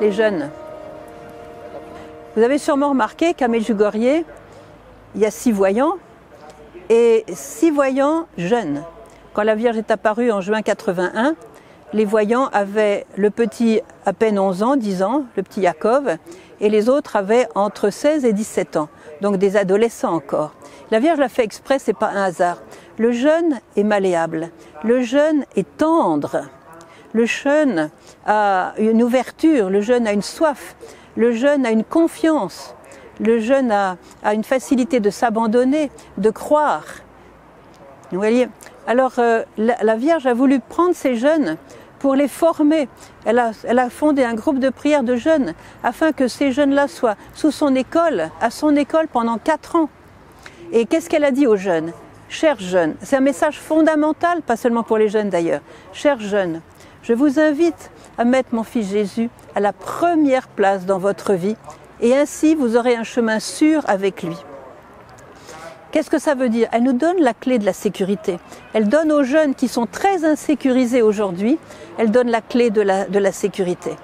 Les jeunes. Vous avez sûrement remarqué qu'à Medjugorje, il y a six voyants et six voyants jeunes. Quand la Vierge est apparue en juin 81, les voyants avaient le petit à peine 11 ans, 10 ans, le petit Jacob, et les autres avaient entre 16 et 17 ans, donc des adolescents encore. La Vierge l'a fait exprès, c'est pas un hasard. Le jeune est malléable, le jeune est tendre, le jeune a une ouverture, le jeune a une soif, le jeune a une confiance, le jeune a, une facilité de s'abandonner, de croire. Vous voyez? Alors euh, la, la, Vierge a voulu prendre ces jeunes pour les former. Elle a, elle a fondé un groupe de prière de jeunes afin que ces jeunes-là soient sous son école, à son école pendant quatre ans. Et qu'est-ce qu'elle a dit aux jeunes? Chers jeunes, c'est un message fondamental, pas seulement pour les jeunes d'ailleurs. Chers jeunes, je vous invite à mettre mon fils Jésus à la première place dans votre vie et ainsi vous aurez un chemin sûr avec lui. Qu'est-ce que ça veut dire? Elle nous donne la clé de la sécurité. Elle donne aux jeunes qui sont très insécurisés aujourd'hui, elle donne la clé de la, de la sécurité.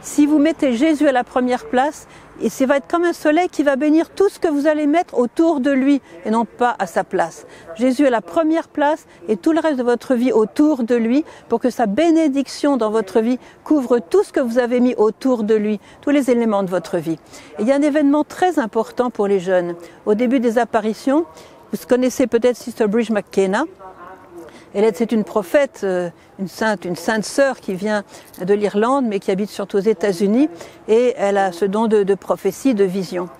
Si vous mettez Jésus à la première place, et ça va être comme un soleil qui va bénir tout ce que vous allez mettre autour de lui et non pas à sa place. Jésus à la première place et tout le reste de votre vie autour de lui pour que sa bénédiction dans votre vie couvre tout ce que vous avez mis autour de lui, tous les éléments de votre vie. Il y a un événement très important pour les jeunes. Au début des apparitions, vous connaissez peut-être Sister Bridge McKenna. Elle c'est une prophète, euh, une sainte, une sainte sœur qui vient de l'Irlande, mais qui habite surtout aux États-Unis, et elle a ce don de, prophétie, de vision.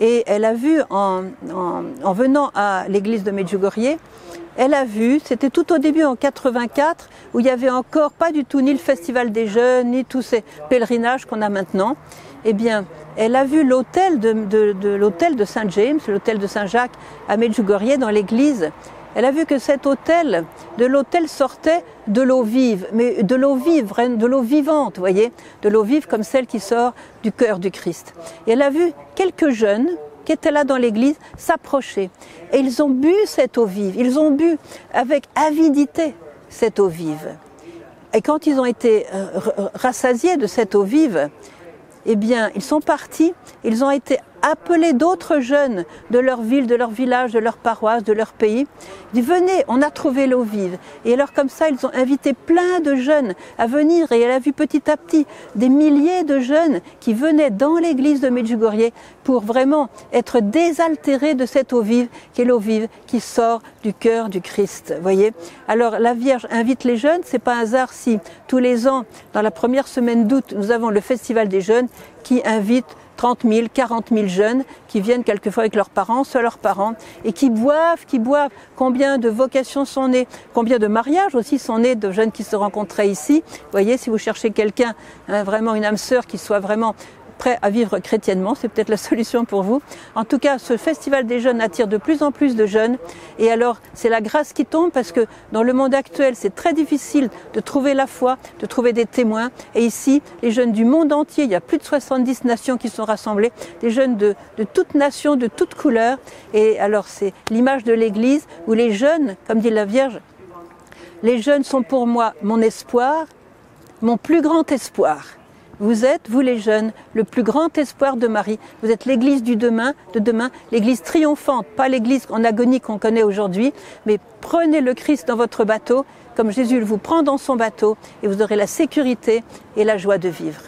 Et elle a vu en, en, en venant à l'église de Medjugorje, elle a vu, c'était tout au début en 84, où il y avait encore pas du tout ni le festival des jeunes, ni tous ces pèlerinages qu'on a maintenant. Eh bien, elle a vu l'hôtel de l'hôtel de Saint James, l'hôtel de Saint Jacques à Medjugorje dans l'église, elle a vu que cet hôtel, de l'hôtel sortait de l'eau vive, mais de l'eau vive, de l'eau vivante, voyez, de l'eau vive comme celle qui sort du cœur du Christ. Et elle a vu quelques jeunes qui étaient là dans l'église s'approcher. Et ils ont bu cette eau vive, ils ont bu avec avidité cette eau vive. Et quand ils ont été rassasiés de cette eau vive, eh bien, ils sont partis, ils ont été appeler d'autres jeunes de leur ville, de leur village, de leur paroisse, de leur pays. Ils venez, on a trouvé l'eau vive. Et alors comme ça, ils ont invité plein de jeunes à venir et elle a vu petit à petit des milliers de jeunes qui venaient dans l'église de Medjugorje pour vraiment être désaltérés de cette eau vive, qui est l'eau vive qui sort du cœur du Christ. Voyez Alors la Vierge invite les jeunes, c'est pas un hasard si tous les ans, dans la première semaine d'août, nous avons le festival des jeunes qui invite 30 000, 40 000 jeunes qui viennent quelquefois avec leurs parents, seuls leurs parents, et qui boivent, qui boivent. Combien de vocations sont nées, combien de mariages aussi sont nés de jeunes qui se rencontraient ici? Vous voyez, si vous cherchez quelqu'un, hein, vraiment une âme sœur qui soit vraiment prêt à vivre chrétiennement, c'est peut-être la solution pour vous. En tout cas, ce festival des jeunes attire de plus en plus de jeunes. Et alors, c'est la grâce qui tombe parce que dans le monde actuel, c'est très difficile de trouver la foi, de trouver des témoins. Et ici, les jeunes du monde entier, il y a plus de 70 nations qui sont rassemblées, des jeunes de, de toutes nations, de toutes couleurs. Et alors, c'est l'image de l'Église où les jeunes, comme dit la Vierge, les jeunes sont pour moi mon espoir, mon plus grand espoir. Vous êtes, vous les jeunes, le plus grand espoir de Marie. Vous êtes l'église du demain, de demain, l'église triomphante, pas l'église en agonie qu'on connaît aujourd'hui, mais prenez le Christ dans votre bateau, comme Jésus vous prend dans son bateau, et vous aurez la sécurité et la joie de vivre.